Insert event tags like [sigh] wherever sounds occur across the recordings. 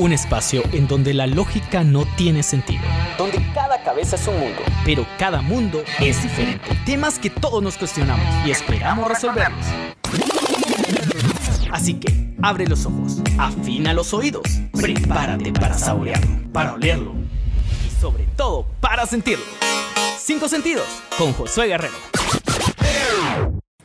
Un espacio en donde la lógica no tiene sentido. Donde cada cabeza es un mundo, pero cada mundo es diferente. Temas que todos nos cuestionamos y esperamos resolverlos. Así que abre los ojos, afina los oídos, prepárate para saborearlo, para olerlo y sobre todo para sentirlo. Cinco sentidos con Josué Guerrero.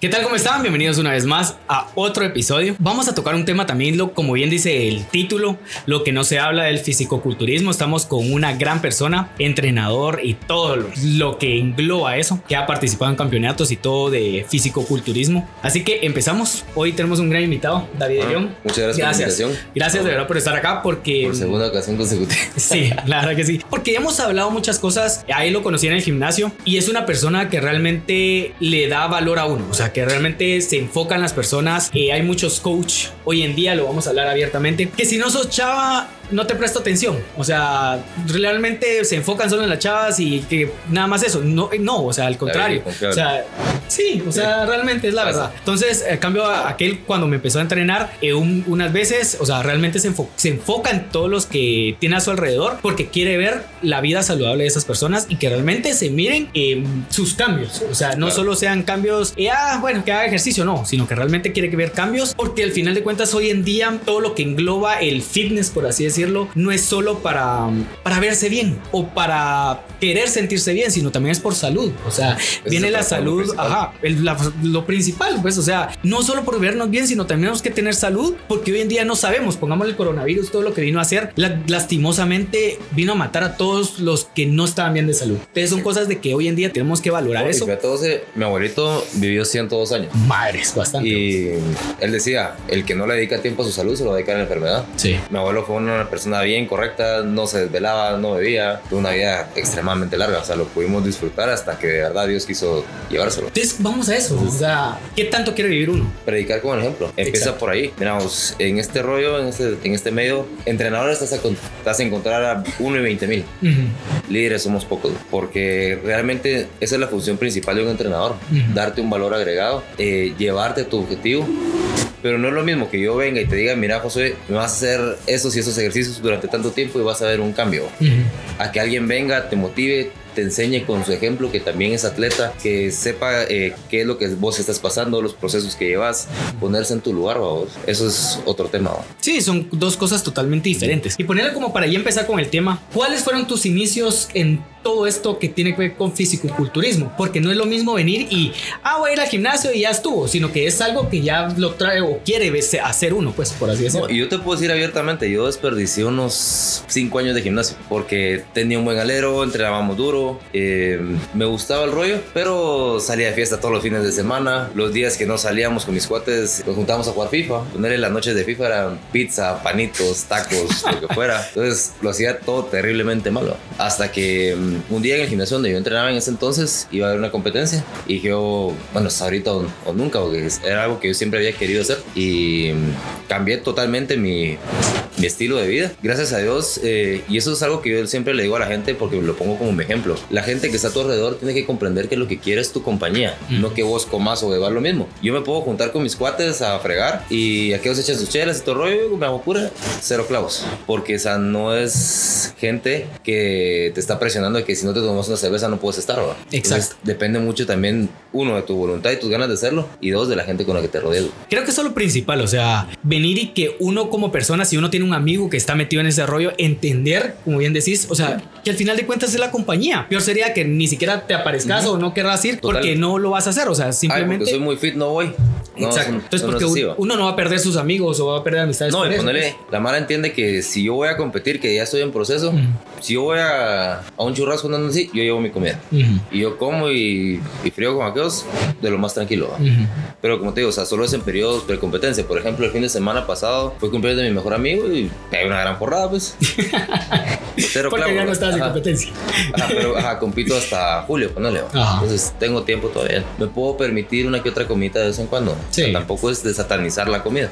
¿Qué tal? ¿Cómo están? Bienvenidos una vez más a otro episodio. Vamos a tocar un tema también, lo, como bien dice el título, lo que no se habla del fisicoculturismo. Estamos con una gran persona, entrenador y todo lo, lo que engloba eso, que ha participado en campeonatos y todo de fisicoculturismo. Así que empezamos. Hoy tenemos un gran invitado, David Ah, León. muchas gracias por la invitación. Gracias de verdad por estar acá porque... Por segunda ocasión consecutiva. [laughs] Sí, la verdad que sí. Porque hemos hablado muchas cosas. Ahí lo conocí en el gimnasio y es una persona que realmente le da valor a uno. O sea, que realmente se enfoca en las personas. Eh, hay muchos coach hoy en día, lo vamos a hablar abiertamente. Que si no sos chava, no te presto atención. O sea, realmente se enfocan solo en las chavas y que nada más eso. No, no o sea, al contrario. O sea, sí, o sea, realmente es la verdad. Entonces, a cambio, a- aquel cuando me empezó a entrenar, eh, un- unas veces, o sea, realmente se, enfo- se enfoca en todos los que tiene a su alrededor porque quiere ver la vida saludable de esas personas y que realmente se miren eh, sus cambios. O sea, no Claro. solo sean cambios, eh, ah, bueno, que haga ejercicio, no, sino que realmente quiere ver cambios porque al final de cuentas, hoy en día, todo lo que engloba el fitness, por así decirlo, no es solo para, para verse bien o para querer sentirse bien, sino también es por salud. O sea, es viene la salud, principal. Ajá, el- la- lo principal, pues, o sea, no solo por vernos bien, sino también tenemos que tener salud, porque hoy en día no sabemos, pongamos el coronavirus, todo lo que vino a hacer, la- lastimosamente vino a matar a todos los que no estaban bien de salud. Entonces son cosas de que hoy en día tenemos que valorar eso. José, mi abuelito vivió 102 años. Madres, bastante. Y él decía, el que no le dedica tiempo a su salud se lo dedica a la enfermedad. sí. Mi abuelo fue una persona bien correcta, no se desvelaba, no bebía, tuvo una vida extremadamente larga, o sea, lo pudimos disfrutar hasta que de verdad Dios quiso llevárselo. Entonces vamos a eso, o sea, ¿qué tanto quiere vivir uno? Predicar con el ejemplo, empieza Exacto. por ahí. Miramos, en este rollo, en este, en este medio, entrenadores vas a, vas a encontrar a 1 y 20 mil. Ujú. líderes somos pocos, porque realmente esa es la función principal de un entrenador, Ujú. darte un valor agregado, eh, llevarte a tu objetivo. Pero no es lo mismo que yo venga y te diga, mira José, me vas a hacer esos y esos ejercicios durante tanto tiempo y vas a ver un cambio. Ujú. A que alguien venga, te motive, te enseñe con su ejemplo, que también es atleta, que sepa eh, qué es lo que vos estás pasando, los procesos que llevas, ponerse en tu lugar, vos. Eso es otro tema. ¿va? Sí, son dos cosas totalmente diferentes. Y ponerle como para ya empezar con el tema, ¿cuáles fueron tus inicios en todo esto que tiene que ver con fisicoculturismo? Porque no es lo mismo venir y, ah, voy a ir al gimnasio y ya estuvo, sino que es algo que ya lo trae o quiere hacer uno, pues por así decirlo. No, y yo te puedo decir abiertamente, yo desperdicié unos 5 años de gimnasio porque tenía un buen alero, entrenábamos duro, eh, me gustaba el rollo, pero salía de fiesta todos los fines de semana, los días que no salíamos con mis cuates nos juntábamos a jugar FIFA, ponerle las noches de FIFA eran pizza, panitos, tacos, lo que fuera, [laughs] entonces lo hacía todo terriblemente malo, hasta que mm, un día en el gimnasio donde yo entrenaba en ese entonces iba a haber una competencia y yo, bueno, hasta ahorita o, o nunca, porque era algo que yo siempre había querido hacer y mm, cambié totalmente mi, mi estilo de vida. Gracias a Dios, eh, y eso es algo que yo siempre le digo a la gente porque lo pongo como un ejemplo. La gente que está a tu alrededor tiene que comprender que lo que quiere es tu compañía, Mm. no que vos comas o bebas lo mismo. Yo me puedo juntar con mis cuates a fregar y aquellos echan sus chelas y todo rollo, me hago pura cero clavos. Porque esa no es gente que te está presionando que si no te tomas una cerveza no puedes estar, ¿verdad? Exacto. Entonces, depende mucho también, uno, de tu voluntad y tus ganas de hacerlo, y dos, de la gente con la que te rodeas. Creo que eso es lo principal, o sea, venir y que uno como persona, si uno tiene un amigo que está metido en ese rollo, entender, como bien decís, o sea, que al final de cuentas es la compañía. Peor sería que ni siquiera te aparezcas o no querrás ir Total. porque no lo vas a hacer, o sea, Ay, simplemente... porque soy muy fit, no voy. No, Exacto. Entonces, eso no porque uno no va a perder sus amigos o va a perder amistades. No, y eso, ponele, la Mara entiende que si yo voy a competir, que ya estoy en proceso, si yo voy a, a un churrasco andando así, yo llevo mi comida. pues. Y yo como y, y frío con aquellos de lo más tranquilo. Pero como te digo, o sea, solo es en periodos precompetencia. Por ejemplo, el fin de semana pasado fue cumpleaños de mi mejor amigo y hay una gran porrada, pues. [laughs] Pero Porque claro, ya no estabas en competencia. Ajá, pero ajá, compito hasta julio, ponele. Entonces tengo tiempo todavía. Me puedo permitir una que otra comida de vez en cuando. Sí. O sea, tampoco es de satanizar la comida.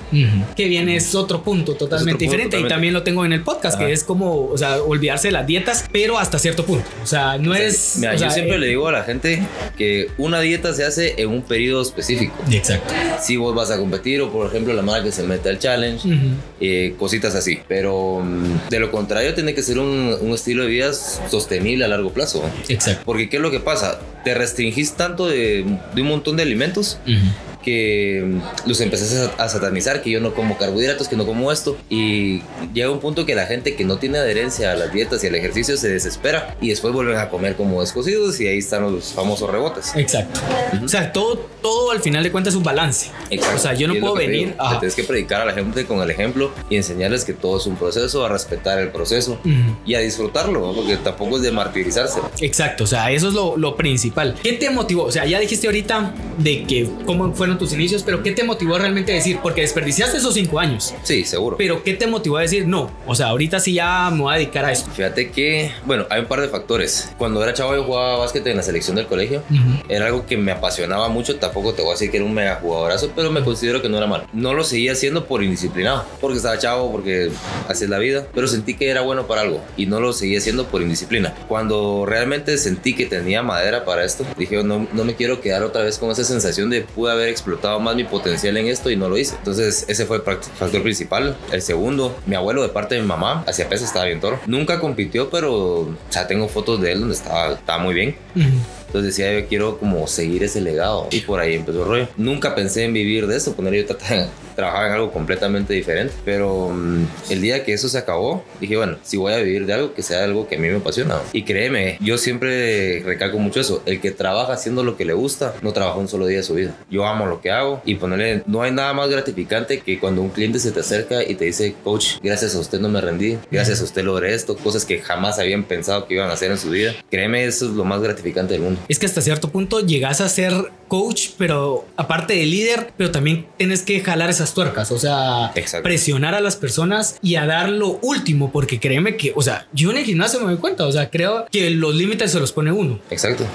Que viene es otro punto totalmente punto diferente y totalmente. también lo tengo en el podcast, Ajá. que es como, o sea, olvidarse de las dietas, pero hasta cierto punto. O sea, no es... Mira, o sea, yo siempre eh, le digo a la gente que una dieta se hace en un periodo específico. Exacto. Si vos vas a competir o por ejemplo la madre que se mete al challenge, Ujú. eh, cositas así. Pero mm, de lo contrario tiene que ser un, un estilo de vida sostenible a largo plazo. Exacto. Porque ¿qué es lo que pasa? Te restringís tanto de, de un montón de alimentos Ujú. Que mm, los empezás a, satanizar, que yo no como carbohidratos, que no como esto, y llega un punto que la gente que no tiene adherencia a las dietas y al ejercicio se desespera y después vuelven a comer como descosidos y ahí están los famosos rebotes. Exacto. O sea, todo, todo al final de cuentas es un balance. Exacto. O sea, yo no puedo venir a... tienes que predicar a la gente con el ejemplo y enseñarles que todo es un proceso, a respetar el proceso Ujú. y a disfrutarlo, ¿no? porque tampoco es de martirizarse. Exacto, o sea, eso es lo, lo principal. ¿Qué te motivó? O sea, ya dijiste ahorita de que cómo fueron tus inicios, pero ¿qué te motivó realmente a decir? Porque desperdiciaste esos cinco años, Sí, seguro. pero ¿qué te motivó a decir no? O sea, ahorita sí ya me voy a dedicar a esto. Fíjate que, bueno, hay un par de factores. Cuando era chavo yo jugaba básquet en la selección del colegio. Ujú. Era algo que me apasionaba mucho, tampoco te voy a decir que era un mega jugadorazo, pero me considero que no era malo. No lo seguía haciendo por indisciplinado, porque estaba chavo, porque así es la vida, pero sentí que era bueno para algo y no lo seguía haciendo por indisciplina. Cuando realmente sentí que tenía madera para esto, dije, no, no me quiero quedar otra vez con esa sensación de pude haber explotado más mi potencial en esto y no lo hice. Entonces ese fue el factor principal. El segundo, mi abuelo de parte de mi mamá, hacía pesas, estaba bien toro. Nunca compitió, pero, sea, tengo fotos de él donde estaba, estaba muy bien. Ujú. Entonces decía, yo quiero como seguir ese legado. Y por ahí empezó el rollo. Nunca pensé en vivir de eso, poner yo trataba- [laughs] trabajaba en algo completamente diferente. Pero mm, el día que eso se acabó, dije, bueno, si voy a vivir de algo, que sea algo que a mí me apasiona. Y créeme, yo siempre recalco mucho eso. El que trabaja haciendo lo que le gusta, no trabaja un solo día de su vida. Yo amo lo que hago y ponerle, no hay nada más gratificante que cuando un cliente se te acerca y te dice, coach, gracias a usted no me rendí, gracias a usted logré esto, cosas que jamás habían pensado que iban a hacer en su vida. Créeme, eso es lo más gratificante del mundo. Es que hasta cierto punto llegas a ser coach, pero aparte de líder, pero también tienes que jalar esas tuercas, o sea, Exacto. presionar a las personas y a dar lo último, porque créeme que, o sea, yo en el gimnasio me doy cuenta, o sea, creo que los límites se los pone uno. Exacto.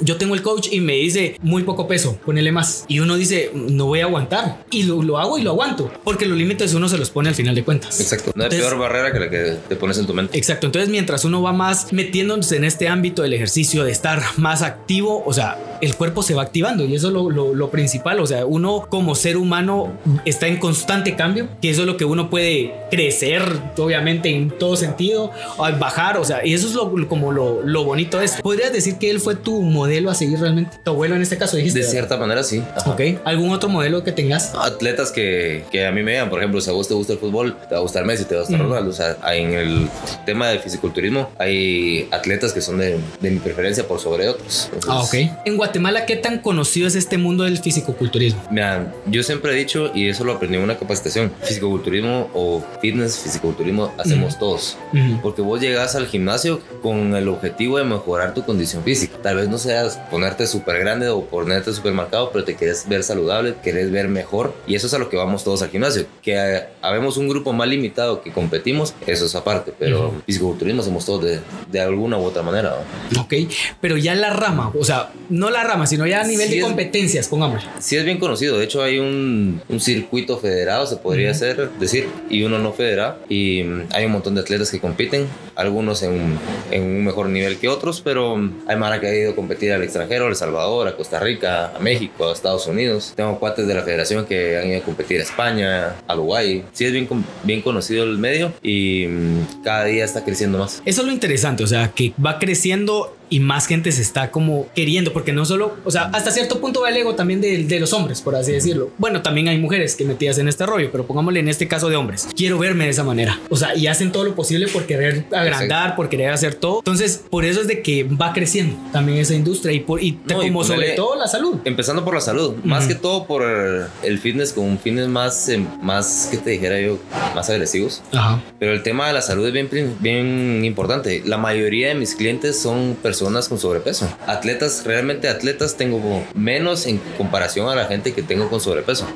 Yo tengo el coach y me dice muy poco peso, ponele más. Y uno dice, no voy a aguantar. Y lo, lo hago y lo aguanto, porque los límites uno se los pone al final de cuentas. Exacto. No hay Entonces- peor barrera que la que te pones en tu mente. Exacto, entonces mientras uno va más metiéndose en este ámbito del ejercicio, de estar más activo, o sea, el cuerpo se va activando y eso es lo, lo- lo principal, o sea, uno como ser humano está en constante cambio, que eso es lo que uno puede crecer, obviamente, en todo sentido, bajar, o sea, y eso es lo, como lo, lo bonito de esto. ¿Podrías decir que él fue tu modelo a seguir realmente? Tu abuelo en este caso dijiste. De ¿verdad? cierta manera, sí. Ajá. Ok, ¿algún otro modelo que tengas? Atletas que, que a mí me vean, por ejemplo, si a vos te gusta el fútbol, te va a gustar Messi, te va a gustar Mm. Ronaldo. O sea, en el tema del fisiculturismo hay atletas que son de, de mi preferencia por sobre otros. Entonces, Ah, ok. En Guatemala, ¿qué tan conocido es este mundo del fisicoculturismo? Mira, yo siempre he dicho, y eso lo aprendí en una capacitación, fisicoculturismo o fitness, fisicoculturismo, hacemos Ujú. todos. Ujú. Porque vos llegas al gimnasio con el objetivo de mejorar tu condición física. Tal vez no seas ponerte súper grande o ponerte súper marcado, pero te quieres ver saludable, quieres ver mejor. Y eso es a lo que vamos todos al gimnasio. Que eh, habemos un grupo más limitado que competimos, eso es aparte. Pero Ujú. fisicoculturismo hacemos todos de, de alguna u otra manera. ¿no? Ok, pero ya la rama, o sea, no la rama, sino ya a nivel Sí de es- competencias, pongámosle. Sí es bien conocido. De hecho, hay un, un circuito federado, se podría Ujú. hacer, decir, y uno no federado. Y mm, hay un montón de atletas que compiten, algunos en, en un mejor nivel que otros, pero mm, hay Mara que ha ido a competir al extranjero, a El Salvador, a Costa Rica, a México, a Estados Unidos. Tengo cuates de la federación que han ido a competir a España, a Uruguay. Sí es bien, bien conocido el medio y mm, cada día está creciendo más. Eso es lo interesante, o sea, que va creciendo y más gente se está como queriendo, porque no solo, o sea, hasta cierto punto va el ego también de, de los hombres, por así decirlo. Bueno, también hay mujeres que metidas en este rollo, pero pongámosle en este caso de hombres. Quiero verme de esa manera. O sea, y hacen todo lo posible por querer agrandar, por querer hacer todo. Entonces, por eso es de que va creciendo también esa industria y, por, y No, y como sobre ponerle- todo la salud. Empezando por la salud, más Ujú. que todo por el fitness con un fitness más, eh, más que te dijera yo, más agresivos. Ajá. Pero el tema de la salud es bien, bien importante. La mayoría de mis clientes son personas personas con sobrepeso. Atletas, realmente atletas tengo menos en comparación a la gente que tengo con sobrepeso.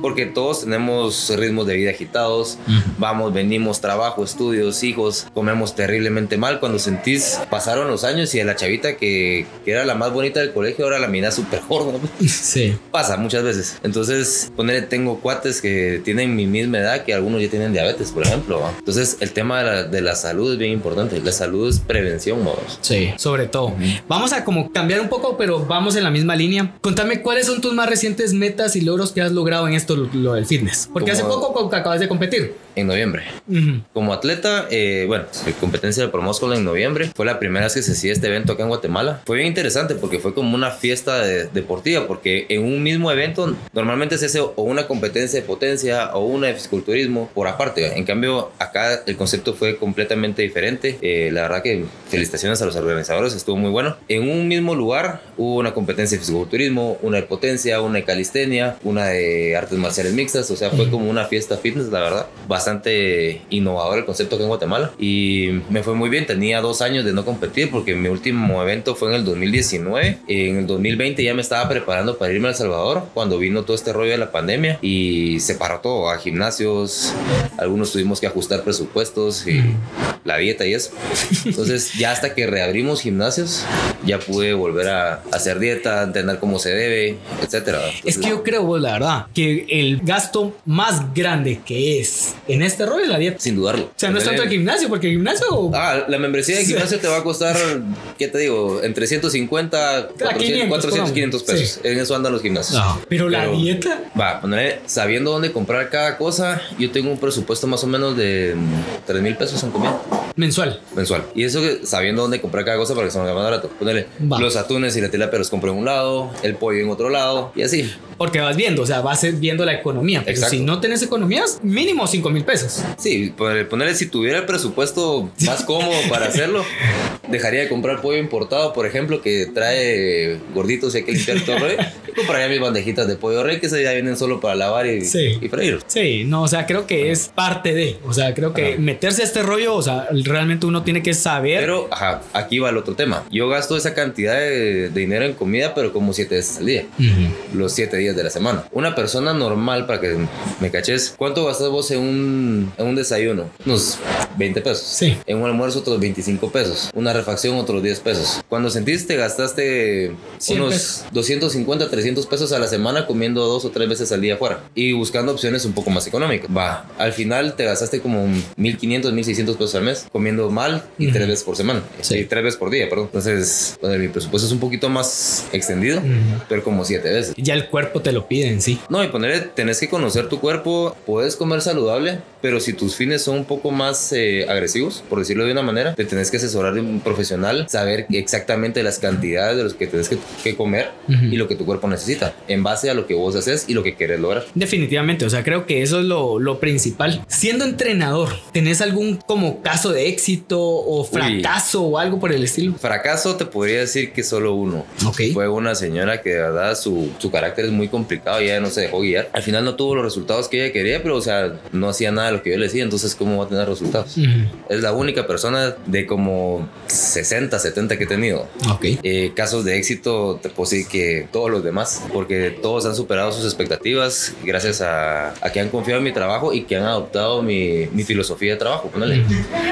Porque todos tenemos ritmos de vida agitados, vamos, venimos, trabajo, estudios, hijos, comemos terriblemente mal. Cuando sentís, pasaron los años y a la chavita que, que era la más bonita del colegio, ahora la mina súper gorda. [laughs] Sí. Pasa muchas veces. Entonces, ponerle, tengo cuates que tienen mi misma edad, que algunos ya tienen diabetes, por ejemplo. Entonces, el tema de la, de la salud es bien importante. La salud es prevención, modos. Sí, sobre todo. Vamos a como cambiar un poco, pero vamos en la misma línea. Contame cuáles son tus más recientes metas y logros que has logrado en esto, lo del fitness. Porque hace poco acabas de competir. En noviembre. Ujú. Como atleta, eh, bueno, la competencia de Promoscol en noviembre fue la primera vez que se hacía este evento acá en Guatemala. Fue bien interesante porque fue como una fiesta de- deportiva, porque en un mismo evento normalmente se hace o una competencia de potencia o una de fisiculturismo por aparte. En cambio, acá el concepto fue completamente diferente. Eh, la verdad que felicitaciones a los organizadores, estuvo muy bueno. En un mismo lugar hubo una competencia de fisiculturismo, una de potencia, una de calistenia, una de artes marciales mixtas, o sea, fue como una fiesta fitness, la verdad. Bastante innovador el concepto aquí en Guatemala y me fue muy bien. Tenía dos años de no competir porque mi último evento fue en el 2019. En el 2020 ya me estaba preparando para irme a El Salvador cuando vino todo este rollo de la pandemia y se paró todo a gimnasios. Algunos tuvimos que ajustar presupuestos y la dieta y eso. Entonces, ya hasta que reabrimos gimnasios, ya pude volver a hacer dieta, entender cómo se debe, etcétera. Es que yo creo, la verdad, que el gasto más grande que es en este rollo es la dieta. sin dudarlo. O sea, no es tanto el gimnasio, porque el gimnasio. Ah, la membresía de gimnasio te va a costar, ¿qué te digo? Entre 150, 400, 500, 400 pongamos. 500 pesos. Sí. En eso andan los gimnasios. No, pero la dieta. Va, ponerle, sabiendo dónde comprar cada cosa, yo tengo un presupuesto más o menos de 3 mil pesos en comida Mensual. mensual. Y eso que sabiendo dónde comprar cada cosa para que se me haga más barato. Ponerle Va. los atunes y la tilapia los compro en un lado, el pollo en otro lado y así. Porque vas viendo, o sea, vas viendo la economía. Pero Exacto. si no tenés economías, mínimo 5 mil pesos. Sí, ponerle, ponerle, si tuviera el presupuesto más cómodo para hacerlo, dejaría de comprar pollo importado, por ejemplo, que trae gorditos y hay que limpiar todo. ¿eh? Y compraría mis bandejitas de pollo rey que se ya vienen solo para lavar y, Sí. y freír. Sí, no, o sea, creo que es parte de. O sea, creo que Ajá. meterse a este rollo, o sea, realmente uno tiene que saber. Pero, ajá, aquí va el otro tema. Yo gasto esa cantidad de, de dinero en comida, pero como siete veces al día. Los siete días de la semana. Una persona normal, para que me caches, ¿cuánto gastas vos en un, en un desayuno? Unos 20 pesos. Sí. En un almuerzo, otros 25 pesos. Una refacción, otros 10 pesos. Cuando sentiste, gastaste 100 unos pesos. 250, 300 pesos a la semana comiendo dos o tres veces al día afuera. Y buscando opciones un poco más económicas. Va, al final te gastaste como 1500, 1600 pesos al mes comiendo mal y tres veces por semana. Sí. Y tres veces por día, perdón. Entonces, bueno, mi presupuesto es un poquito más extendido, Ujú. pero como siete veces. Ya el cuerpo te lo pide en sí. No, y ponerle, tenés que conocer tu cuerpo, puedes comer saludable, Amen. Pero si tus fines son un poco más eh, agresivos, por decirlo de una manera, te tenés que asesorar de un profesional, saber exactamente las cantidades de los que tenés que, que comer Ujú. y lo que tu cuerpo necesita, en base a lo que vos haces y lo que querés lograr. Definitivamente, o sea, creo que eso es lo, lo principal. Siendo entrenador, ¿tenés algún como caso de éxito o fracaso o algo por el estilo? Fracaso te podría decir que solo uno. Ok. Fue una señora que de verdad su, su carácter es muy complicado y ella no se dejó guiar. Al final no tuvo los resultados que ella quería, pero o sea, no hacía nada de lo que yo le decía, entonces ¿cómo va a tener resultados? Ujú. Es la única persona de como 60, 70 que he tenido. Ok. Eh, casos de éxito, te puedo decir que todos los demás, porque todos han superado sus expectativas gracias a, a que han confiado en mi trabajo y que han adoptado mi, mi filosofía de trabajo. Ponele.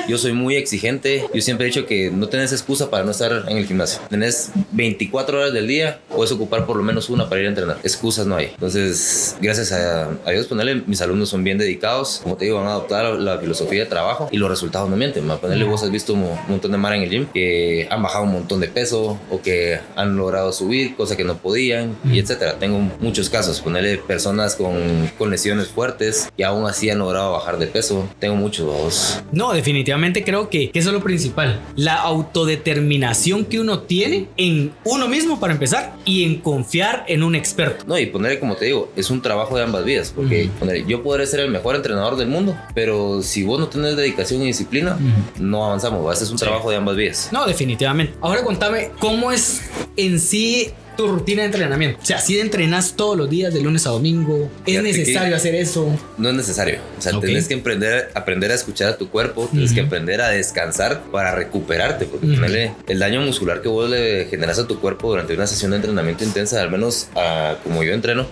Yo soy muy exigente, yo siempre he dicho que no tenés excusa para no estar en el gimnasio. Tenés 24 horas del día, puedes ocupar por lo menos una para ir a entrenar. Excusas no hay. Entonces, gracias a, a Dios, ponerle, mis alumnos son bien dedicados, como te digo, han adoptado la, la filosofía de trabajo y los resultados no mienten. A ponerle, vos has visto un, un montón de mara en el gym que han bajado un montón de peso o que han logrado subir cosas que no podían y etcétera. Tengo muchos casos, ponerle personas con, con lesiones fuertes y aún así han logrado bajar de peso. Tengo muchos. vos. No, definitivamente creo que, que eso es lo principal. La autodeterminación que uno tiene en uno mismo para empezar y en confiar en un experto. No, y ponerle, como te digo, es un trabajo de ambas vías. Porque Ujú. ponerle, yo podré ser el mejor entrenador del mundo, pero si vos no tenés dedicación y disciplina, no avanzamos. ¿va? Es un trabajo de ambas vías. No, definitivamente. Ahora contame cómo es en sí tu rutina de entrenamiento? O sea, si entrenas todos los días de lunes a domingo, ¿es necesario hacer eso? No es necesario. O sea, tienes que aprender, aprender a escuchar a tu cuerpo, tienes que aprender a descansar para recuperarte, porque el daño muscular que vos le generas a tu cuerpo durante una sesión de entrenamiento intensa, al menos a, como yo entreno,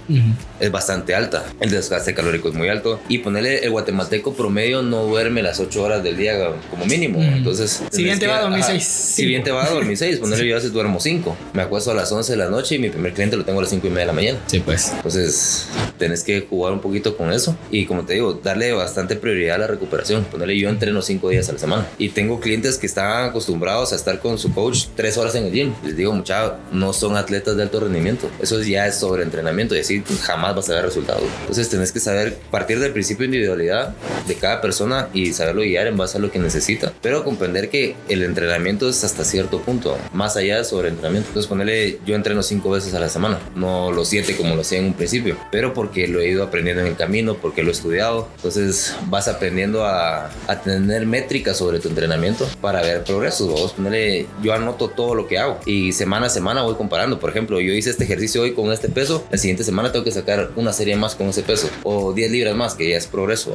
es bastante alta. El desgaste calórico es muy alto y ponerle el guatemalteco promedio no duerme las 8 horas del día como mínimo. Entonces, si bien te va a dormir 6. Si bien te va a dormir 6, ponerle yo a veces duermo 5. Me acuesto a las 11 de la noche y mi primer cliente lo tengo a las 5 y media de la mañana. Sí, pues. Entonces, tenés que jugar un poquito con eso y como te digo, darle bastante prioridad a la recuperación. Ponerle yo entreno 5 días a la semana y tengo clientes que están acostumbrados a estar con su coach 3 horas en el gym. Les digo, mucha, no son atletas de alto rendimiento. Eso ya es sobreentrenamiento y así jamás vas a ver resultados. Entonces, tenés que saber partir del principio de individualidad de cada persona y saberlo guiar en base a lo que necesita. Pero comprender que el entrenamiento es hasta cierto punto, más allá de sobreentrenamiento. Entonces, ponerle, yo entreno 5 veces a la semana, no los 7 como lo hacía en un principio, pero porque lo he ido aprendiendo en el camino, porque lo he estudiado. Entonces, vas aprendiendo a, a tener métricas sobre tu entrenamiento para ver progresos. Vos ponerle, yo anoto todo lo que hago y semana a semana voy comparando. Por ejemplo, yo hice este ejercicio hoy con este peso, la siguiente semana tengo que sacar una serie más con ese peso o 10 libras más, que ya es progreso.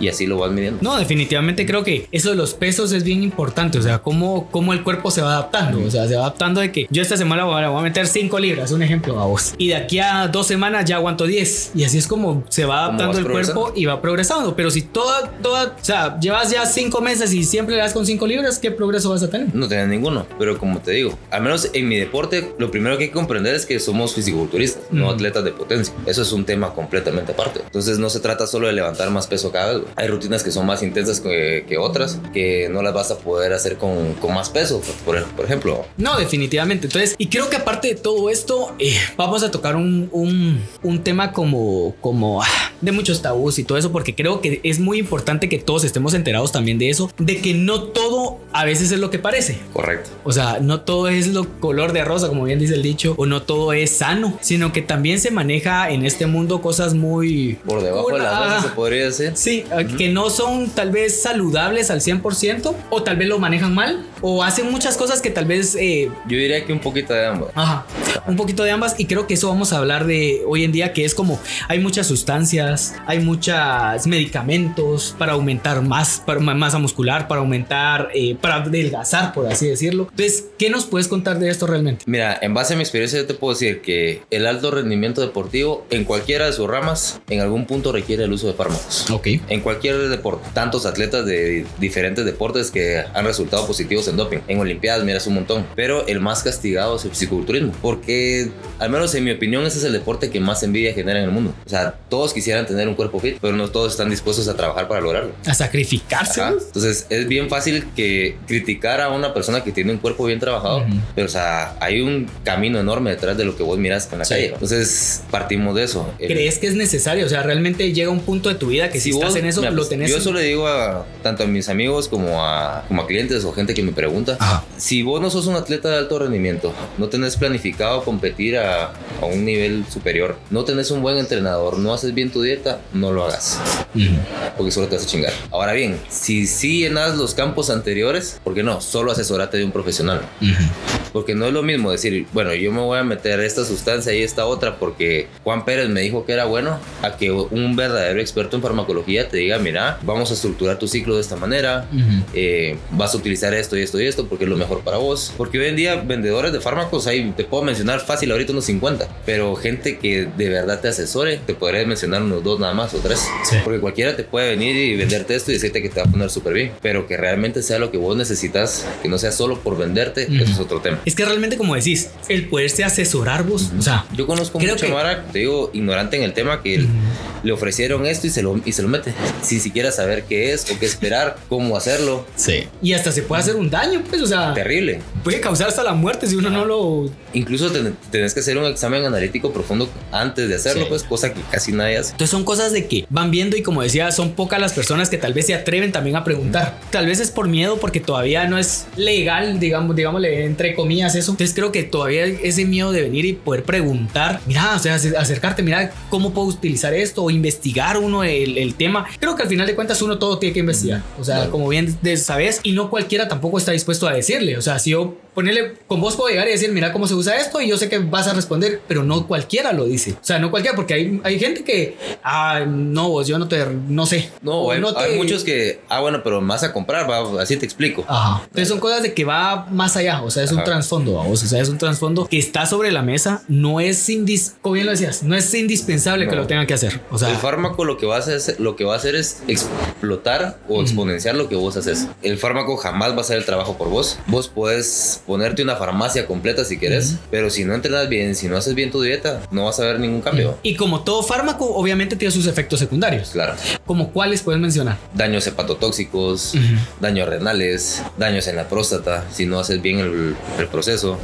Y así lo vas midiendo. No, definitivamente creo que eso de los pesos es bien importante. O sea, cómo, cómo el cuerpo se va adaptando. O sea, se va adaptando de que yo esta semana voy a, meter 5 libras, un ejemplo a vos. Y de aquí a dos semanas ya aguanto 10. Y así es como se va adaptando el cuerpo y va progresando. Pero si toda, toda, o sea, llevas ya 5 meses y siempre le das con 5 libras, ¿qué progreso vas a tener? No tienes ninguno. Pero como te digo, al menos en mi deporte, lo primero que hay que comprender es que somos fisiculturistas, no atletas de potencia. Eso es un tema completamente aparte. Entonces no se trata solo de levantar más peso cada vez. Hay rutinas que son más intensas que, que otras, que no las vas a poder hacer con, con más peso, por, por, ejemplo. No, definitivamente. Entonces, y creo que aparte todo esto, eh, vamos a tocar un, un, un, tema como, como ah, de muchos tabús y todo eso, porque creo que es muy importante que todos estemos enterados también de eso, de que no todo a veces es lo que parece. Correcto. O sea, no todo es lo color de rosa, como bien dice el dicho, o no todo es sano, sino que también se maneja en este mundo cosas muy... Por debajo de la mesa se podría decir. Sí, que no son tal vez saludables al 100% o tal vez lo manejan mal o hacen muchas cosas que tal vez... Eh, Yo diría que un poquito de ambas. Ajá, un poquito de ambas y creo que eso vamos a hablar de hoy en día que es como hay muchas sustancias, hay muchos medicamentos para aumentar más para, masa muscular, para aumentar, eh, para adelgazar, por así decirlo. Entonces, ¿qué nos puedes contar de esto realmente? Mira, en base a mi experiencia yo te puedo decir que el alto rendimiento deportivo en cualquiera de sus ramas en algún punto requiere el uso de fármacos. Ok. En cualquier deporte. Tantos atletas de diferentes deportes que han resultado positivos en doping. En Olimpiadas miras un montón. Pero el más castigado es el fisiculturismo. Porque, al menos en mi opinión, ese es el deporte que más envidia genera en el mundo. O sea, todos quisieran tener un cuerpo fit, pero no todos están dispuestos a trabajar para lograrlo. A sacrificarse. Entonces, es bien fácil que criticar a una persona que tiene un cuerpo bien trabajado, pero, o sea, hay un camino enorme detrás de lo que vos miras en la calle. Entonces, partimos de eso. ¿Crees que es necesario? O sea, realmente llega un punto de tu vida que si, estás en eso, lo tenés. Yo solo le digo a tanto a mis amigos como a, como a clientes o gente que me pregunta: si vos no sos un atleta de alto rendimiento, no tenés planificado competir a, a, un nivel superior, no tenés un buen entrenador, no haces bien tu dieta, no lo hagas. Porque solo te vas a chingar. Ahora bien, si sí llenas los campos anteriores, ¿por qué no? Solo asesorate de un profesional. Porque no es lo mismo decir, bueno, yo me voy a meter esta sustancia y esta otra porque Juan Pérez me dijo que era bueno, a que un verdadero experto en farmacología te diga, mira, vamos a estructurar tu ciclo de esta manera, eh, vas a utilizar esto y esto y esto porque es lo mejor para vos. Porque hoy en día vendedores de fármacos, ahí te puedo mencionar fácil ahorita unos 50, pero gente que de verdad te asesore, te podría mencionar unos dos nada más o tres. Porque cualquiera te puede venir y venderte esto y decirte que te va a poner súper bien, pero que realmente sea lo que vos necesitas, que no sea solo por venderte, eso es otro tema. Es que realmente, como decís, el poderse asesorar vos, o sea, yo conozco mucha que... Mara, te digo, ignorante en el tema, que le ofrecieron esto y se, lo, y se lo mete, sin siquiera saber qué es o qué esperar, cómo hacerlo. Sí. Y hasta se puede hacer un daño, pues, o sea, terrible. Puede causar hasta la muerte si uno no lo. Incluso tenés que hacer un examen analítico profundo antes de hacerlo, pues, cosa que casi nadie hace. Entonces, son cosas de que van viendo y, como decía, son pocas las personas que tal vez se atreven también a preguntar. Tal vez es por miedo, porque todavía no es legal, digamos, digámosle, entre comillas, eso. Entonces, creo que todavía ese miedo de venir y poder preguntar, mira, o sea, acercarte, mira, cómo puedo utilizar esto o investigar uno el, el tema. Creo que al final de cuentas uno todo tiene que investigar. O sea, como bien sabes, y no cualquiera tampoco está dispuesto a decirle. O sea, si yo ponerle, con vos puedo llegar y decir, mira cómo se usa esto y yo sé que vas a responder, pero no cualquiera lo dice. O sea, no cualquiera, porque hay, hay gente que, ah, no, vos, yo no te, no sé. No, hay, no hay te- muchos que, ah, bueno, pero más a comprar, va, así te explico. Ajá. Entonces son cosas de que va más allá, o sea, es un trasfondo, o sea, es un trasfondo que está sobre la mesa, no es indis, como bien lo decías, no es indispensable que lo tengan que hacer. O sea, el fármaco lo que va a hacer, lo que va a hacer es explotar o exponenciar lo que vos haces. El fármaco jamás va a hacer el trabajo por vos. Vos puedes ponerte una farmacia completa si querés, pero si no entrenas bien, si no haces bien tu dieta, no vas a ver ningún cambio. y como todo fármaco, obviamente tiene sus efectos secundarios. Claro. Como cuáles puedes mencionar. Daños hepatotóxicos, daños renales, daños en la próstata, si no haces bien el, el proceso.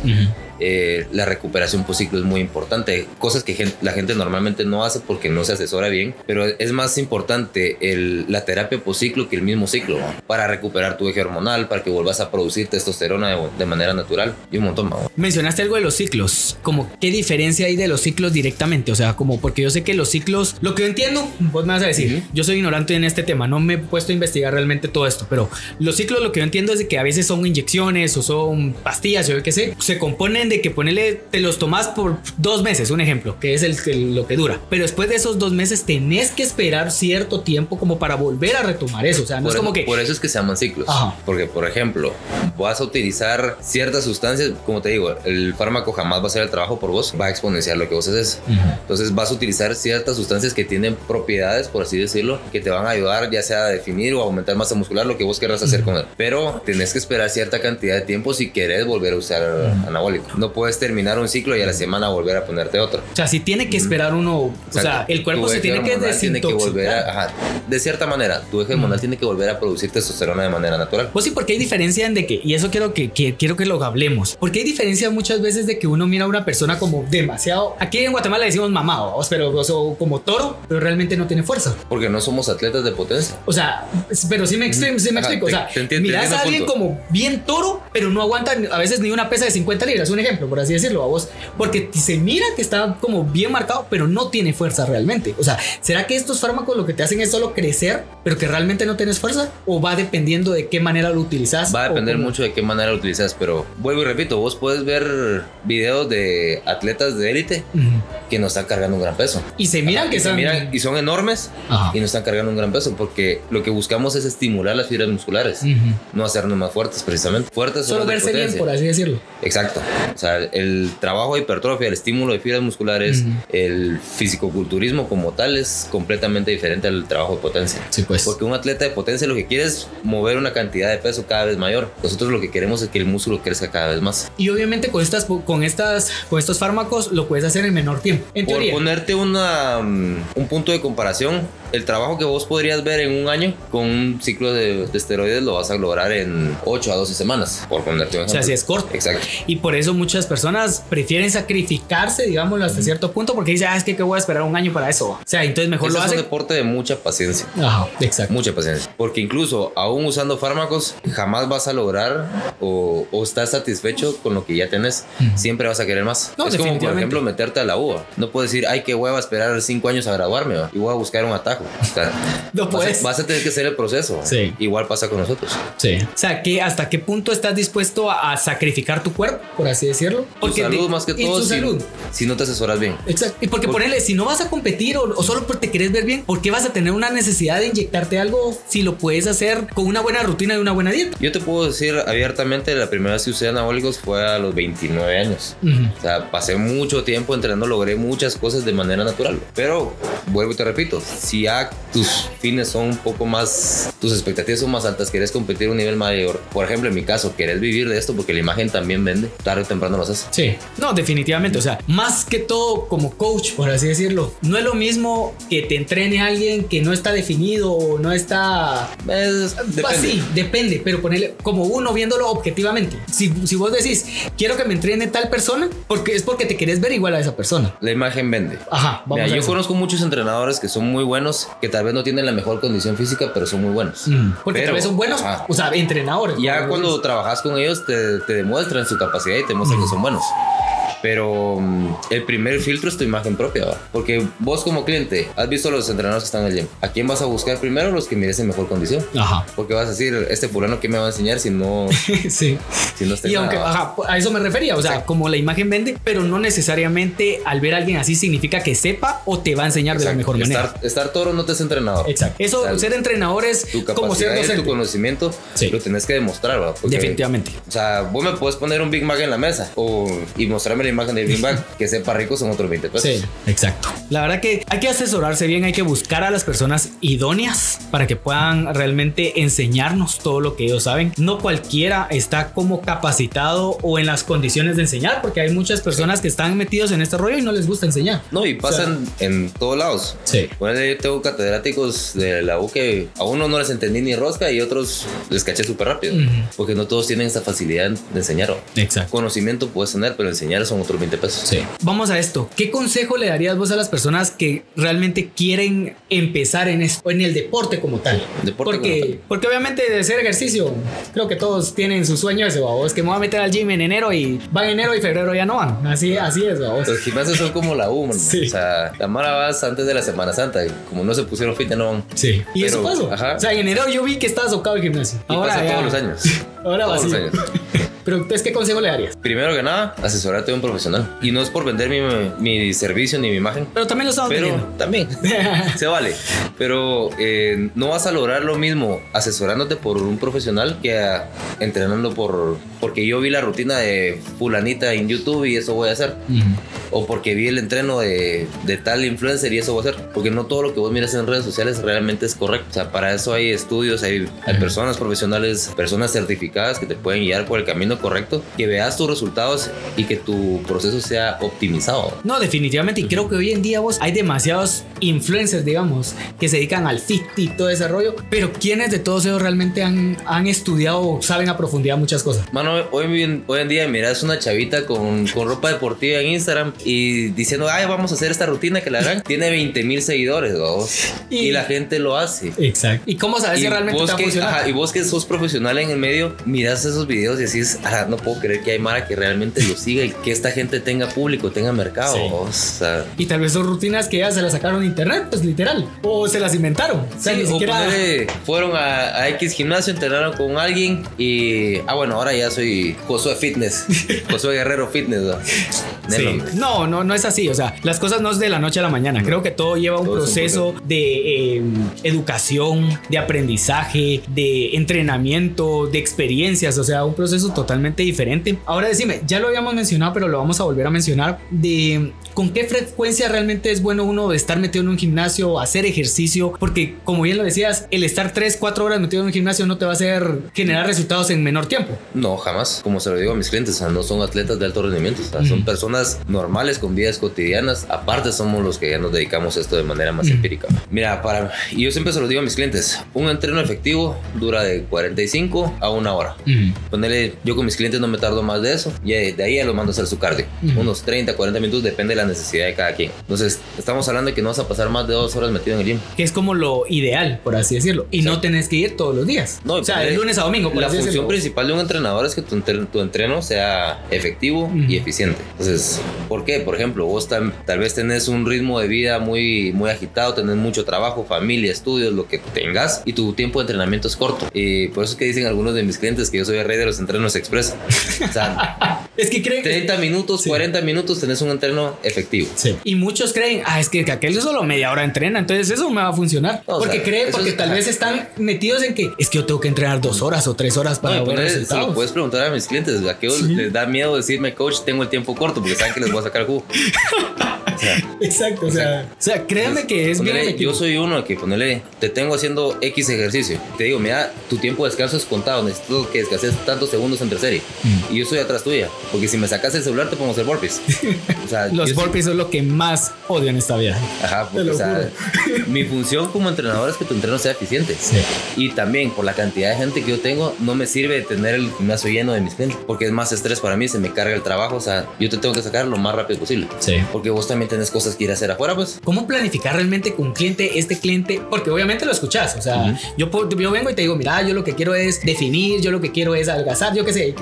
Eh, la recuperación post ciclo es muy importante. Cosas que gen- la gente normalmente no hace porque no se asesora bien, pero es más importante el- la terapia post ciclo que el mismo ciclo ¿no? para recuperar tu eje hormonal, para que vuelvas a producir testosterona de, de manera natural y un montón más. Mencionaste algo de los ciclos, como qué diferencia hay de los ciclos directamente, o sea, como porque yo sé que los ciclos, lo que yo entiendo, vos me vas a decir, Ujú. yo soy ignorante en este tema, no me he puesto a investigar realmente todo esto, pero los ciclos lo que yo entiendo es de que a veces son inyecciones o son pastillas, yo qué sé, se de que ponele, te los tomas por dos meses, un ejemplo, que es el, el- lo que dura, pero después de esos dos meses tenés que esperar cierto tiempo como para volver a retomar eso, o sea, no por, es como que... por eso es que se llaman ciclos. Ajá. Porque, por ejemplo, vas a utilizar ciertas sustancias, como te digo, el fármaco jamás va a hacer el trabajo por vos, va a exponenciar lo que vos haces. Ujú. Entonces vas a utilizar ciertas sustancias que tienen propiedades, por así decirlo, que te van a ayudar ya sea a definir o aumentar masa muscular, lo que vos querrás hacer con él. Pero tenés que esperar cierta cantidad de tiempo si querés volver a usar anabólico. No puedes terminar un ciclo y a la semana volver a ponerte otro. O sea, si tiene que esperar uno, o sea, el cuerpo se tiene que hormonal tiene que volver desintoxicar. a, ajá, de cierta manera, tu eje hormonal tiene que volver a producir testosterona de manera natural. Pues sí, porque hay diferencia en de que, y eso quiero que, que- quiero que lo hablemos, porque hay diferencia muchas veces de que uno mira a una persona como demasiado, aquí en Guatemala le decimos mamado, pero o sea, como toro, pero realmente no tiene fuerza. Porque no somos atletas de potencia. O sea, pero sí me, expli- sí me Ajá, explico. O sea, te miras a alguien punto. como bien toro, pero no aguanta a veces ni una pesa de 50 libras, un ejemplo, por así decirlo, a vos. Porque se mira que está como bien marcado, pero no tiene fuerza realmente. O sea, ¿será que estos fármacos lo que te hacen es solo crecer, pero que realmente no tienes fuerza? ¿O va dependiendo de qué manera lo utilizas? Va a depender mucho de qué manera lo utilizas, pero vuelvo y repito, vos puedes ver videos de atletas de élite Ujú. que no están cargando un gran peso. Y se miran Ajá, que y se están. miran y son enormes Ajá. y no están cargando un gran peso porque lo que buscamos es estimular las fibras musculares, Ujú. no hacernos más fuertes precisamente. Fuertes Solo verse bien, por así decirlo. Exacto. O sea, el trabajo de hipertrofia, el estímulo de fibras musculares, Ujú. el fisicoculturismo como tal es completamente diferente al trabajo de potencia. Sí, pues. Porque un atleta de potencia lo que quiere es mover una cantidad de peso cada vez mayor. Nosotros lo que queremos es que el músculo crezca cada vez más. Y obviamente con estas, con estas, con estos fármacos lo puedes hacer en menor tiempo. En Por teoría. ponerte una, mm, un punto de comparación, el trabajo que vos podrías ver en un año con un ciclo de, de esteroides lo vas a lograr en 8 a 12 semanas, por ponerte un O sea, ejemplo. si es corto. Exacto. Y por eso muchas personas prefieren sacrificarse, digámoslo, hasta cierto punto, porque dicen, ah, es que, que voy a esperar un año para eso. O sea, entonces mejor Ese lo es un hacen. deporte de mucha paciencia. Ajá, exacto. Mucha paciencia. Porque incluso aún usando fármacos, jamás vas a lograr o, o estás satisfecho con lo que ya tenés. Siempre vas a querer más. No, es como, por ejemplo, meterte a la UA. No puedes decir, ay, qué hueva esperar cinco años a graduarme ¿va? y voy a buscar un atajo. O sea, [laughs] No vas, a, puedes. vas a tener que hacer el proceso. Sí. Igual pasa con nosotros. Sí. O sea, que ¿hasta qué punto estás dispuesto a, a sacrificar tu cuerpo, por así decirlo? Tu salud, de- más que todo, si, salud. si no te asesoras bien. Exacto. Y porque Por- ponerle, si no vas a competir o, o solo porque te querés ver bien, ¿por qué vas a tener una necesidad de inyectarte algo si lo puedes hacer con una buena rutina y una buena dieta? Yo te puedo decir abiertamente, la primera vez que usé anabólicos fue a los 29 años. Ujú. O sea, pasé mucho tiempo entrenando, logré muchas cosas de manera natural. Pero, vuelvo y te repito, si ya tus fines son un poco más, tus expectativas son más altas, quieres competir a un nivel mayor, por ejemplo, en mi caso, querés vivir de esto porque la imagen también vende, tarde o temprano lo haces. Sí, no, definitivamente. O sea, más que todo como coach, por así decirlo, no es lo mismo que te entrene alguien que no está definido o no está. Es- Pues depende. sí, depende, pero ponerle como uno viéndolo objetivamente. Si, si vos decís, quiero que me entrene tal persona, porque es porque te querés ver igual a esa persona. La imagen vende. Ajá, vamos Mira, a yo eso. conozco muchos entrenadores que son muy buenos, que tal vez no tienen la mejor condición física, pero son muy buenos. Mm, Porque Pero, tal vez son buenos, ajá. o sea, entrenadores. Ya cuando trabajas con ellos te, te demuestran su capacidad y te muestran que son buenos. Pero mm, el primer filtro es tu imagen propia, ¿va? porque vos como cliente has visto a los entrenadores que están en el gym. ¿A quién vas a buscar primero? Los que mires en mejor condición. Ajá. Porque vas a decir, este fulano, ¿qué me va a enseñar si no, [laughs] sí. si no está Y aunque, ajá, a eso me refería, o sea, como la imagen vende, pero no necesariamente al ver a alguien así significa que sepa o te va a enseñar de la Exacto. mejor manera. Estar, estar toro no te hace entrenador. Exacto. Eso, O sea, ser entrenador es Tu como ser y tu docente. conocimiento Sí. lo tenés que demostrar, ¿va? Porque- Definitivamente. O sea, vos me puedes poner un Big Mac en la mesa o, y mostrarme la imagen del Big Mac que sepa rico son otros 20 pesos. Sí, exacto. La verdad que hay que asesorarse bien, hay que buscar a las personas idóneas para que puedan realmente enseñarnos todo lo que ellos saben. No cualquiera está como capacitado o en las condiciones de enseñar, porque hay muchas personas que están metidos en este rollo y no les gusta enseñar. No, y pasan en todos lados. Sí. Ponele, yo tengo catedráticos de la U que a uno no les entendí ni rosca y otros les caché súper rápido. Ujú. Porque no todos tienen esa facilidad de enseñar. Exacto. Conocimiento puedes tener, pero enseñar son otros 20 pesos. Sí. Vamos a esto. ¿Qué consejo le darías vos a las personas que realmente quieren empezar en esto, en el deporte como tal? Deporte porque, como tal. porque obviamente de hacer ejercicio, creo que todos tienen su sueño ese, babos, que me voy a meter al gym en enero y van enero y febrero ya no van. Así, así es, babos. Los gimnasios son como la U, man. [laughs] Sí. O sea, la Mara vas antes de la Semana Santa. y Como no se pusieron fit, ya no van. Sí. Y Pero, eso pasó. ajá. O sea, en enero yo vi que estabas tocado el gimnasio. Y Ahora pasa ya- todos los años. [laughs] Ahora todos los años. [laughs] Pero entonces, ¿qué consejo le darías? Primero que nada, asesorarte de un profesional. Y no es por vender mi, mi servicio ni mi imagen. Pero también lo estamos Pero también [laughs] se vale. Pero eh, no vas a lograr lo mismo asesorándote por un profesional que entrenando por. Porque yo vi la rutina de Fulanita en YouTube y eso voy a hacer. O porque vi el entreno de, de tal influencer y eso voy a hacer. Porque no todo lo que vos miras en redes sociales realmente es correcto. O sea, para eso hay estudios, hay, hay personas profesionales, personas certificadas que te pueden guiar por el camino correcto. Que veas tus resultados y que tu proceso sea optimizado. No, definitivamente. Y creo que hoy en día vos hay demasiados influencers, digamos, que se dedican al fit y todo ese rollo. Pero ¿quiénes de todos ellos realmente han, han estudiado o saben a profundidad muchas cosas? Mano, hoy, en- hoy en día miras una chavita con, con ropa deportiva en Instagram y diciendo, ay, vamos a hacer esta rutina que la hagan. [laughs] Tiene 20 mil seguidores, ¿no? Y- Y, la gente lo hace. Exacto. ¿Y cómo sabes si realmente te va a que, funcionar? ajá, y vos que sos profesional en el medio, miras esos videos y decís, ah, no puedo creer que hay Mara que realmente lo siga y que esta gente tenga público, tenga mercado. Sí. O sea, Y tal vez son rutinas que ya se las sacaron de internet, pues literal. O se las inventaron. O sea, sí, ni o siquiera. fueron a, a X gimnasio, entrenaron con alguien y, ah, bueno, ahora ya soy Josué Fitness, [laughs] Josué Guerrero Fitness. ¿no? Sí. No, no, no es así. O sea, las cosas no es de la noche a la mañana. Creo que todo lleva un Todo es un proceso de eh, educación, de aprendizaje, de entrenamiento, de experiencias. O sea, un proceso totalmente diferente. Ahora decime, ya lo habíamos mencionado, pero lo vamos a volver a mencionar. De con qué frecuencia realmente es bueno uno estar metido en un gimnasio, hacer ejercicio. Porque, como bien lo decías, el estar 3, 4 horas metido en un gimnasio no te va a hacer generar resultados en menor tiempo. No, jamás. Como se lo digo a mis clientes, o sea, no son atletas de alto rendimiento, o sea, son personas normales con vidas cotidianas. Aparte, somos los que ya nos dedicamos a esto de manera más empírica. Mira, para y yo siempre se lo digo a mis clientes: un entreno efectivo dura de 45 a una hora. Ponele, yo con mis clientes no me tardo más de eso. Y de ahí ya los mando a hacer su cardio. Unos 30, 40 minutos, depende de la necesidad de cada quien. Entonces, estamos hablando de que no vas a pasar más de dos horas metido en el gym. que es como lo ideal, por así decirlo. Y no Exacto. tenés que ir todos los días. No, o sea, de lunes a domingo, por La así función decirlo. principal de un entrenador es que tu, entre- tu entreno sea efectivo Ujú. y eficiente. Entonces, ¿por qué? Por ejemplo, vos tam- tal vez tenés un ritmo de vida muy, muy agitado, tenés mucho trabajo, familia, estudios, lo que tengas, y tu tiempo de entrenamiento es corto. Y por eso es que dicen algunos de mis clientes que yo soy el rey de los entrenos express. O sea, Es que creen. 30 minutos, Sí. 40 minutos tenés un entreno efectivo. Sí. Y muchos creen, ah, es que aquel solo media hora entrena, entonces eso me va a funcionar. O porque sea, creen, porque es- tal ajá. vez están metidos en que es que yo tengo que entrenar dos horas o tres horas para No, poner- se lo puedes preguntar a mis clientes. ¿A qué Sí. les da miedo decirme, coach, tengo el tiempo corto? Porque saben que les voy a sacar el jugo. [laughs] O sea, Exacto, o sea, o sea, créanme que es bien Ponele, yo soy uno que ponele, te tengo haciendo X ejercicio. Te digo, mira, tu tiempo de descanso es contado. Necesito que descanses tantos segundos entre serie. Mm. Y yo estoy atrás tuya. Porque si me sacas el celular, te pongo a hacer burpees. O sea, [laughs] Los burpees son lo que más odio en esta vida. Ajá, porque, o sea, [laughs] mi función como entrenador es que tu entreno sea eficiente. Sí. Y también por la cantidad de gente que yo tengo, no me sirve tener el gimnasio lleno de mis clientes. Porque es más estrés para mí, se me carga el trabajo. O sea, yo te tengo que sacar lo más rápido posible. Sí. Porque vos también tenés cosas cosas que ir a hacer afuera, pues. ¿Cómo planificar realmente con un cliente, este cliente? Porque obviamente lo escuchas, o sea, yo, yo vengo y te digo, mira, yo lo que quiero es definir, yo lo que quiero es adelgazar, yo qué sé,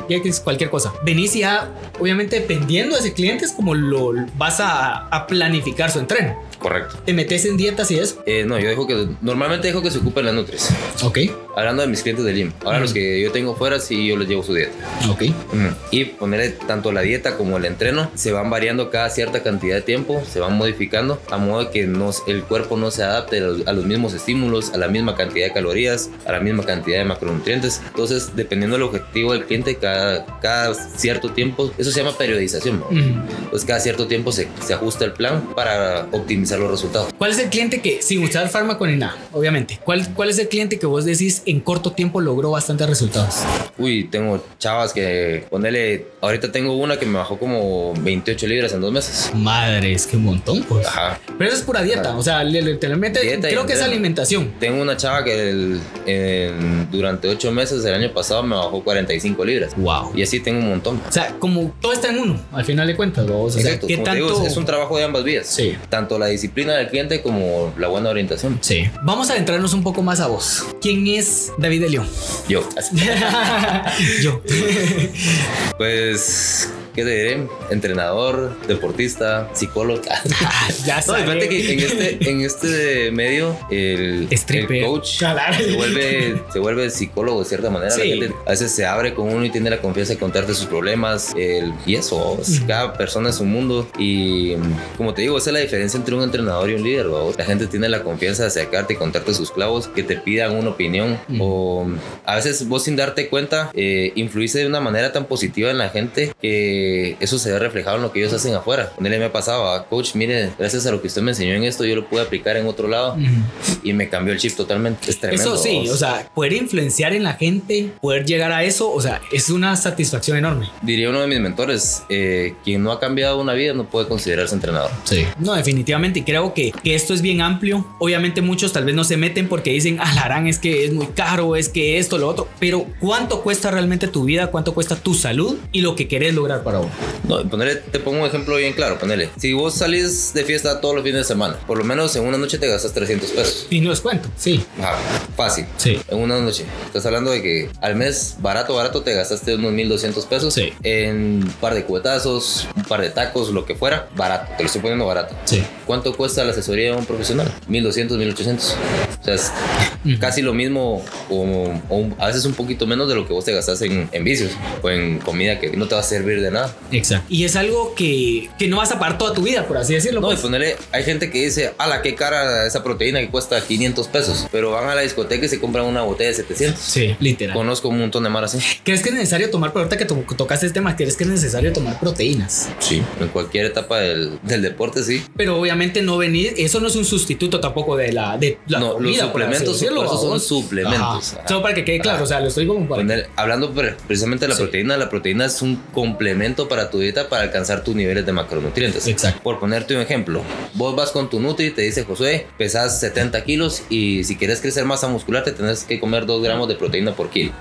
cualquier cosa. Venís y ya, obviamente, dependiendo de ese cliente, es como lo vas a, a planificar su entreno. Correcto. ¿Te metes en dietas y eso? Eh, no, yo dejo que normalmente dejo que se ocupen las nutris. Ok. Hablando de mis clientes de gym. Ahora los que yo tengo fuera sí yo les llevo su dieta. Ok. Y ponerle tanto la dieta como el entreno se van variando cada cierta cantidad de tiempo, se van modificando a modo de que nos, el cuerpo no se adapte a los, mismos estímulos, a la misma cantidad de calorías, a la misma cantidad de macronutrientes. Entonces, dependiendo del objetivo del cliente, cada, cada cierto tiempo, eso se llama periodización. Pues cada cierto tiempo se, se ajusta el plan para optimizar los resultados. ¿Cuál es el cliente que, sin usar fármaco ni nada, obviamente, ¿cuál, cuál es el cliente que vos decís en corto tiempo logró bastantes resultados? Uy, tengo chavas que, ponele, ahorita tengo una que me bajó como 28 libras en dos meses. Madre, es que un montón, pues. Ajá. Pero eso es pura dieta, o sea, literalmente creo que es alimentación. Tengo una chava que durante 8 meses del año pasado me bajó 45 libras. Wow. Y así tengo un montón. O sea, como todo está en uno, al final de cuentas, O sea, ¿qué tanto... es un trabajo de ambas vías. Sí. Tanto la disciplina del cliente como la buena orientación. Sí. Vamos a adentrarnos un poco más a vos. ¿Quién es David León? Yo. [laughs] Yo. [laughs] pues ¿qué te diré? Entrenador, deportista, psicólogo. [laughs] ya sabes. No, que en este, en este medio el, el coach se vuelve, se vuelve psicólogo de cierta manera. La gente a veces se abre con uno y tiene la confianza de contarte sus problemas. El, y eso, cada persona es un mundo. Y como te digo, esa es la diferencia entre un entrenador y un líder. La gente tiene la confianza de acercarte y contarte sus clavos, que te pidan una opinión. O a veces vos sin darte cuenta, eh, influiste de una manera tan positiva en la gente que eso se ve reflejado en lo que ellos hacen afuera. Él me ha pasado, ah, coach, mire, gracias a lo que usted me enseñó en esto, yo lo pude aplicar en otro lado y me cambió el chip totalmente. Es tremendo. Eso sí, o sea, poder influenciar en la gente, poder llegar a eso, o sea, es una satisfacción enorme. Diría uno de mis mentores, eh, quien no ha cambiado una vida no puede considerarse entrenador. Sí. No, definitivamente, creo que, que esto es bien amplio. Obviamente muchos tal vez no se meten porque dicen, ah, la harán es que es muy caro, es que esto, lo otro, pero ¿cuánto cuesta realmente tu vida? ¿Cuánto cuesta tu salud y lo que querés lograr para no, ponerle, te pongo un ejemplo bien claro, ponele. Si vos salís de fiesta todos los fines de semana, por lo menos en una noche te gastas 300 pesos. Y no es cuento, sí. Ajá, fácil. Sí. En una noche. Estás hablando de que al mes, barato, barato, te gastaste unos 1200 pesos. Sí. En un par de cubetazos, un par de tacos, lo que fuera, barato. Te lo estoy poniendo barato. Sí. ¿Cuánto cuesta la asesoría de un profesional? 1200, 1800. O sea, es casi lo mismo o, a veces un poquito menos de lo que vos te gastas en, en vicios o en comida que no te va a servir de nada. Exacto. Y es algo que, que no vas a pagar toda tu vida, por así decirlo. No, pues. y ponerle, hay gente que dice, ala, qué cara esa proteína que cuesta 500 pesos, pero van a la discoteca y se compran una botella de 700. Sí, literal. Conozco un montón de mar así. ¿Crees que es necesario tomar, pero ahorita que tocaste este tema, ¿crees que es necesario tomar proteínas? Sí, en cualquier etapa del, del deporte, sí. Pero obviamente no venir, eso no es un sustituto tampoco de la, de la no, los suplementos, son suplementos. Solo para que quede claro, o sea, lo estoy como para... hablando precisamente de la proteína, la proteína es un complemento para tu dieta para alcanzar tus niveles de macronutrientes. Exacto. Por ponerte un ejemplo, vos vas con tu Nutri y te dice, Josué, pesas 70 kilos y si quieres crecer masa muscular te tenés que comer 2 gramos de proteína por kilo.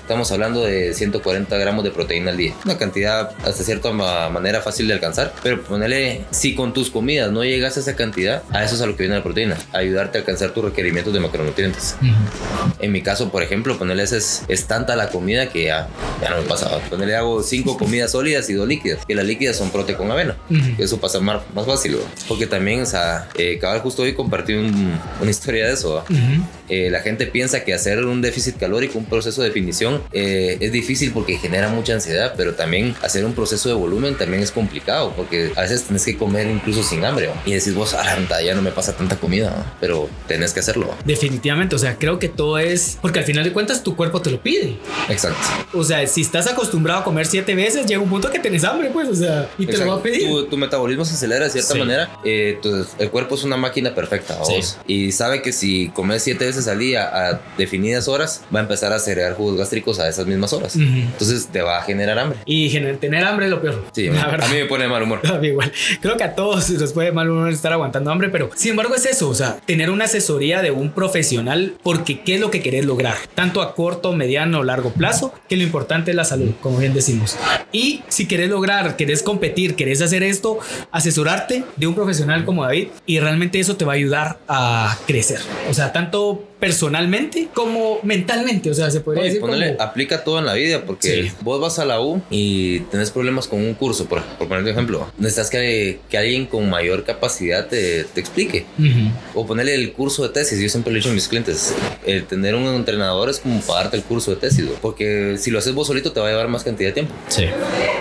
Estamos hablando de 140 gramos de proteína al día. Una cantidad hasta cierta manera fácil de alcanzar, pero ponele, si con tus comidas no llegas a esa cantidad, a eso es a lo que viene la proteína, ayudarte a alcanzar tus requerimientos de macronutrientes. En mi caso, por ejemplo, ponerle es, es tanta la comida que ya, ya no me pasa. Ponerle hago 5 comidas sólidas y 2 líquidas, que las líquidas son prote con avena. Eso pasa más, más fácil, porque también, o sea, eh, cabal justo hoy compartí una historia de eso. Eh, la gente piensa que hacer un déficit calórico, un proceso de definición, eh, es difícil porque genera mucha ansiedad, pero también hacer un proceso de volumen también es complicado, porque a veces tenés que comer incluso sin hambre. Y decís vos, ah, ya no me pasa tanta comida, pero tenés que hacerlo. Definitivamente, o sea, creo que todo es porque al final de cuentas tu cuerpo te lo pide. Exacto. O sea, si estás acostumbrado a comer siete veces, llega un punto que tenés hambre, pues, o sea, y te lo va a pedir. Tu, metabolismo se acelera de cierta manera. Eh, el cuerpo es una máquina perfecta, vos. Y sabe que si comes siete veces al día a definidas horas, va a empezar a segregar jugos gástricos a esas mismas horas. Entonces te va a generar hambre. Y tener hambre es lo peor. Sí, [laughs] a mí me pone mal humor. [laughs] A mí igual. Creo que a todos nos puede mal humor estar aguantando hambre, pero sin embargo es eso, o sea, tener una asesoría de un profesional porque qué es lo que querés lograr, tanto a corto, mediano o largo plazo, que lo importante es la salud, como bien decimos. Y si querés lograr, querés competir, querés hacer esto, asesorarte de un profesional como David y realmente eso te va a ayudar a crecer. O sea, tanto personalmente como mentalmente. O sea, se podría decir. Aplica todo en la vida porque vos vas a la U y tenés problemas con un curso, por, por poner un ejemplo. Necesitas que, que alguien con mayor capacidad te, te explique. O ponerle el curso de tesis. Yo siempre le he dicho a mis clientes: el tener un entrenador es como pagarte el curso de tesis, porque si lo haces vos solito te va a llevar más cantidad de tiempo. Sí.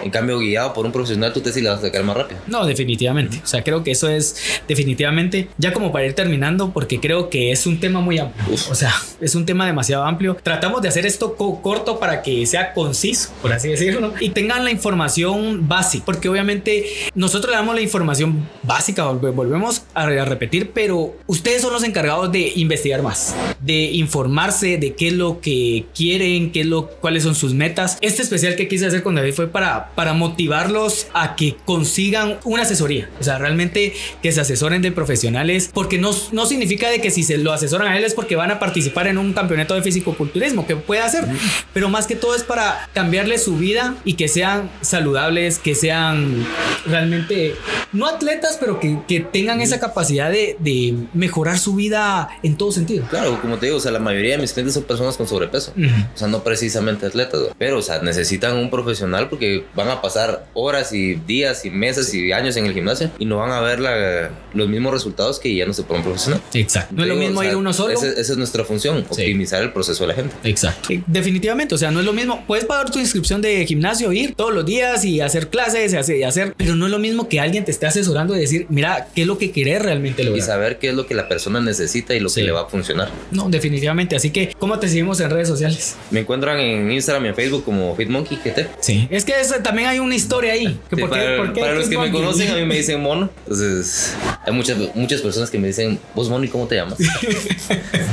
En cambio, guiado por un profesional, tu tesis la vas a sacar más rápido. No, definitivamente. O sea, creo que eso es definitivamente ya como para ir terminando, porque creo que es un tema muy amplio. O sea, es un tema demasiado amplio. Tratamos de hacer esto corto para que sea conciso, por así decirlo, y tengan la información básica, porque obviamente nosotros le damos la información básica, volvemos a repetir, pero ustedes son los encargados de investigar más, de informarse de qué es lo que quieren, qué es lo, cuáles son sus metas. Este especial que quise hacer con David fue para, para motivarlos a que consigan una asesoría, o sea, realmente que se asesoren de profesionales, porque no, no significa de que si se lo asesoran a él es porque van a participar en un campeonato de fisicoculturismo, que puede hacer, pero más que todo es para cambiarle su vida y que sean saludables, que sean realmente, no atletas, pero que, que tengan esa capacidad de, de, mejorar su vida en todo sentido. Claro, como te digo, o sea, la mayoría de mis clientes son personas con sobrepeso, o sea, no precisamente atletas, pero, o sea, necesitan un profesional porque van a pasar horas y días y meses y años en el gimnasio y no van a ver la, los mismos resultados que ya no se pueden profesional. Exacto. No es lo mismo ir uno solo. Esa es nuestra función, optimizar el proceso de la gente. Exacto. Definitivamente, o sea, no es lo mismo. Puedes pagar tu inscripción de gimnasio, ir todos los días y hacer clases y hacer, y hacer pero no es lo mismo que alguien te esté asesorando y decir, mira, qué es lo que querés realmente lograr. Y saber qué es lo que la persona necesita y lo que le va a funcionar. No, definitivamente. Así que, ¿cómo te seguimos en redes sociales? Me encuentran en Instagram y en Facebook como FitMonkey GT. Sí, es que también hay una historia ahí. Que para, los que me conocen, a mí me [laughs] dicen mono. Entonces, hay muchas, muchas personas que me dicen, vos mono, ¿y cómo te llamas? [laughs]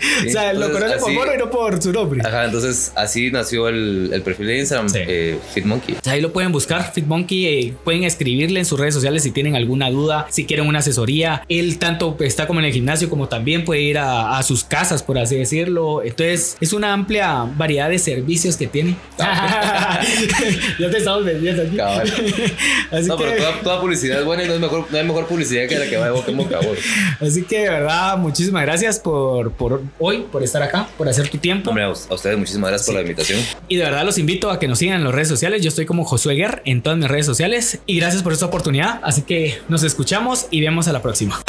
[laughs] o sea, lo conocen por mono y no por su nombre. Ajá, entonces así nació el, el perfil de Instagram, eh, FitMonkey. ahí lo pueden buscar, FitMonkey. Eh, pueden escribirle en sus redes sociales si tienen alguna duda, si quieren una asesoría. Él tanto está como en el gimnasio como también puede ir a, a sus casas, por así decirlo. Entonces, es una amplia variedad de servicios que tiene. [laughs] ya te estamos vendiendo aquí. [laughs] Así no, que... pero toda, toda, publicidad es buena y no, es mejor, no hay mejor publicidad que la que va de boca en boca. Así que, de verdad, muchísimas gracias por, por hoy, por estar acá, por hacer tu tiempo. Hombre, a ustedes muchísimas gracias por la invitación. Y de verdad los invito a que nos sigan en las redes sociales. Yo estoy como Josué Guerra en todas mis redes sociales. Y gracias por esta oportunidad. Así que nos escuchamos y vemos a la próxima.